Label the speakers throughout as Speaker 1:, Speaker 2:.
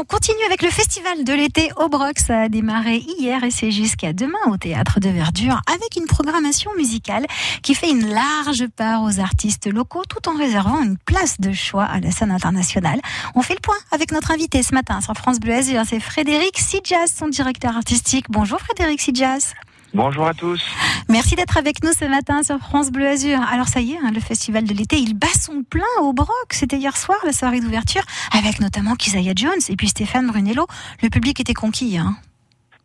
Speaker 1: On continue avec le festival de l'été au Broc. Ça a démarré hier et c'est jusqu'à demain au théâtre de Verdure avec une programmation musicale qui fait une large part aux artistes locaux tout en réservant une place de choix à la scène internationale. On fait le point avec notre invité ce matin sur France Bleu Azur. C'est Frédéric Sijas, son directeur artistique. Bonjour Frédéric Sijas.
Speaker 2: Bonjour à tous.
Speaker 1: Merci d'être avec nous ce matin sur France Bleu Azur. Alors ça y est, hein, le festival de l'été, il bat son plein au Broc. C'était hier soir la soirée d'ouverture avec notamment Kizaya Jones et puis Stéphane Brunello. Le public était conquis. Hein.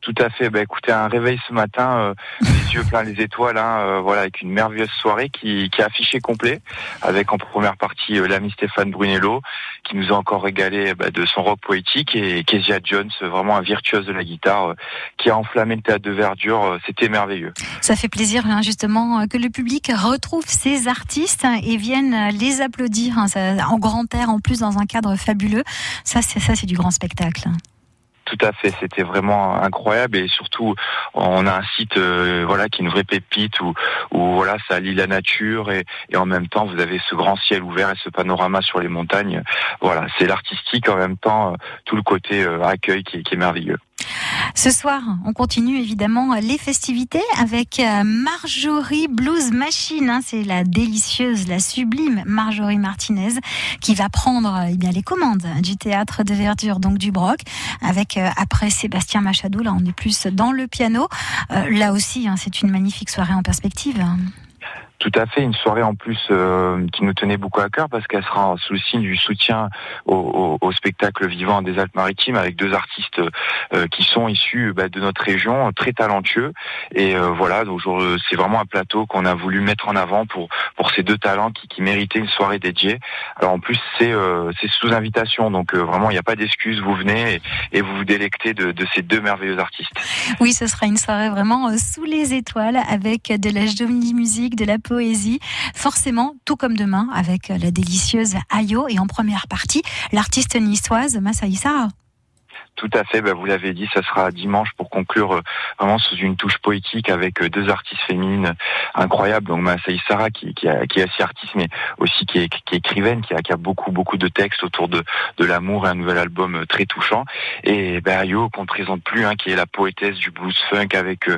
Speaker 2: Tout à fait. Bah, écoutez, un réveil ce matin, euh, les yeux pleins les étoiles, hein, euh, voilà, avec une merveilleuse soirée qui, qui a affiché complet, avec en première partie euh, l'ami Stéphane Brunello, qui nous a encore régalé bah, de son rock poétique, et Kezia Jones, vraiment un virtuose de la guitare, qui a enflammé le théâtre de verdure. C'était merveilleux.
Speaker 1: Ça fait plaisir, hein, justement, que le public retrouve ces artistes et vienne les applaudir hein, en grand air, en plus dans un cadre fabuleux. Ça, c'est ça, c'est du grand spectacle.
Speaker 2: Tout à fait, c'était vraiment incroyable et surtout on a un site euh, voilà qui est une vraie pépite où, où voilà ça allie la nature et, en même temps vous avez ce grand ciel ouvert et ce panorama sur les montagnes. Voilà, c'est l'artistique en même temps euh, tout le côté euh, accueil qui est merveilleux.
Speaker 1: Ce soir, on continue évidemment les festivités avec euh, Marjorie Blues Machine. Hein. c'est la délicieuse, la sublime Marjorie Martinez qui va prendre eh les commandes du théâtre de verdure, donc du Broc, avec euh, après Sébastien Machado. Là, on est plus dans le piano. Euh, là aussi, hein, c'est une magnifique soirée en perspective.
Speaker 2: Tout à fait, une soirée en plus euh, qui nous tenait beaucoup à cœur parce qu'elle sera sous le signe du soutien au, spectacle vivant des Alpes-Maritimes avec deux artistes euh, qui sont issus bah, de notre région, très talentueux. Et euh, voilà, donc c'est vraiment un plateau qu'on a voulu mettre en avant pour pour ces deux talents qui, méritaient une soirée dédiée. Alors en plus c'est sous invitation, donc vraiment il n'y a pas d'excuse, vous venez et, vous vous délectez de, de ces deux merveilleux artistes.
Speaker 1: Oui, ce sera une soirée vraiment sous les étoiles avec de la jolie musique, de la poésie, forcément, tout comme demain, avec la délicieuse Ayo et en première partie, l'artiste niçoise Massaïsa.
Speaker 2: Tout à fait, bah, vous l'avez dit, ça sera dimanche pour conclure euh, vraiment sous une touche poétique avec euh, deux artistes féminines incroyables. Donc Massaï Sarah qui, est aussi artiste mais aussi qui est, qui écrivaine, qui a, qui beaucoup beaucoup de textes autour de, de l'amour et un nouvel album euh, très touchant. Et bah, qu'on ne présente plus, hein, qui est la poétesse du blues funk avec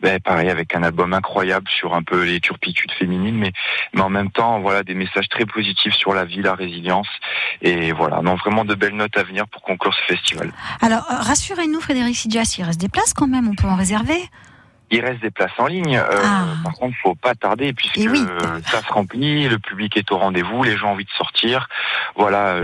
Speaker 2: bah, pareil avec un album incroyable sur un peu les turpitudes féminines, mais, mais en même temps voilà des messages très positifs sur la vie, la résilience. Et voilà, non vraiment de belles notes à venir pour conclure ce festival.
Speaker 1: Alors, euh, rassurez-nous, Frédéric Sidjas, il reste des places quand même, on peut en réserver
Speaker 2: il reste des places en ligne. Euh, ah. Par contre, faut pas tarder puisque ça se remplit, le public est au rendez-vous, les gens ont envie de sortir. Voilà.